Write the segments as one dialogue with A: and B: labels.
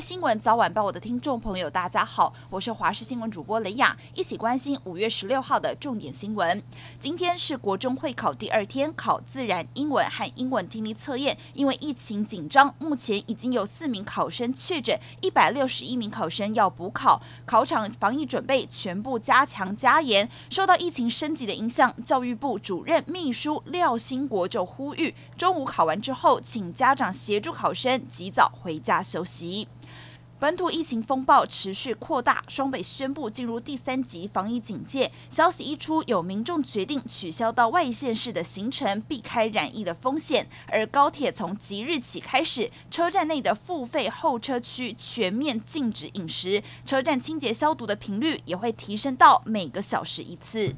A: 新闻早晚报，我的听众朋友，大家好，我是华视新闻主播雷雅，一起关心五月十六号的重点新闻。今天是国中会考第二天，考自然、英文和英文听力测验。因为疫情紧张，目前已经有四名考生确诊，一百六十一名考生要补考，考场防疫准备全部加强加严。受到疫情升级的影响，教育部主任秘书廖新国就呼吁，中午考完之后，请家长协助考生及早回家休息。本土疫情风暴持续扩大，双北宣布进入第三级防疫警戒。消息一出，有民众决定取消到外县市的行程，避开染疫的风险。而高铁从即日起开始，车站内的付费候车区全面禁止饮食，车站清洁消毒的频率也会提升到每个小时一次。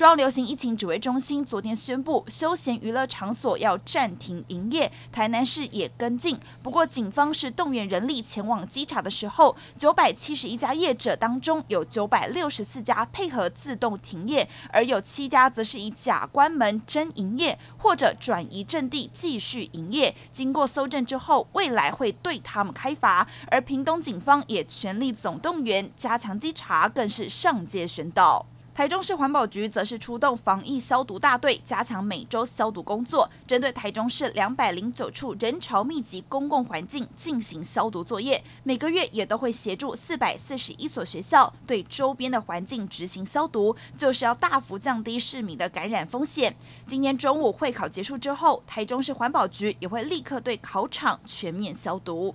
A: 中央流行疫情指挥中心昨天宣布，休闲娱乐场所要暂停营业。台南市也跟进，不过警方是动员人力前往稽查的时候，九百七十一家业者当中，有九百六十四家配合自动停业，而有七家则是以假关门真营业，或者转移阵地继续营业。经过搜证之后，未来会对他们开罚。而屏东警方也全力总动员，加强稽查，更是上街宣导。台中市环保局则是出动防疫消毒大队，加强每周消毒工作，针对台中市两百零九处人潮密集公共环境进行消毒作业。每个月也都会协助四百四十一所学校对周边的环境执行消毒，就是要大幅降低市民的感染风险。今天中午会考结束之后，台中市环保局也会立刻对考场全面消毒。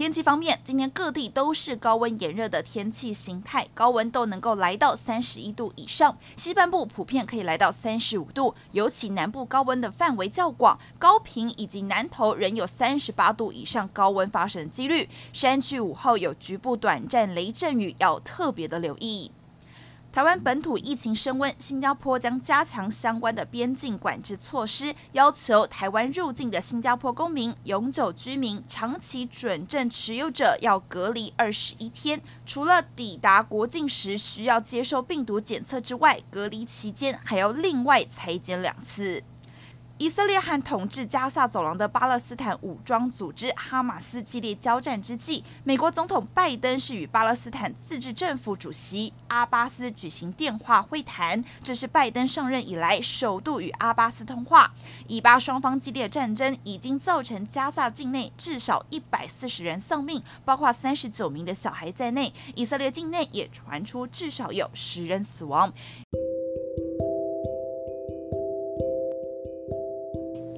A: 天气方面，今天各地都是高温炎热的天气形态，高温都能够来到三十一度以上。西半部普遍可以来到三十五度，尤其南部高温的范围较广，高频以及南投仍有三十八度以上高温发生的几率。山区午后有局部短暂雷阵雨，要特别的留意。台湾本土疫情升温，新加坡将加强相关的边境管制措施，要求台湾入境的新加坡公民、永久居民、长期准证持有者要隔离二十一天。除了抵达国境时需要接受病毒检测之外，隔离期间还要另外采检两次。以色列和统治加萨走廊的巴勒斯坦武装组织哈马斯激烈交战之际，美国总统拜登是与巴勒斯坦自治政府主席阿巴斯举行电话会谈，这是拜登上任以来首度与阿巴斯通话。以巴双方激烈战争已经造成加萨境内至少一百四十人丧命，包括三十九名的小孩在内。以色列境内也传出至少有十人死亡。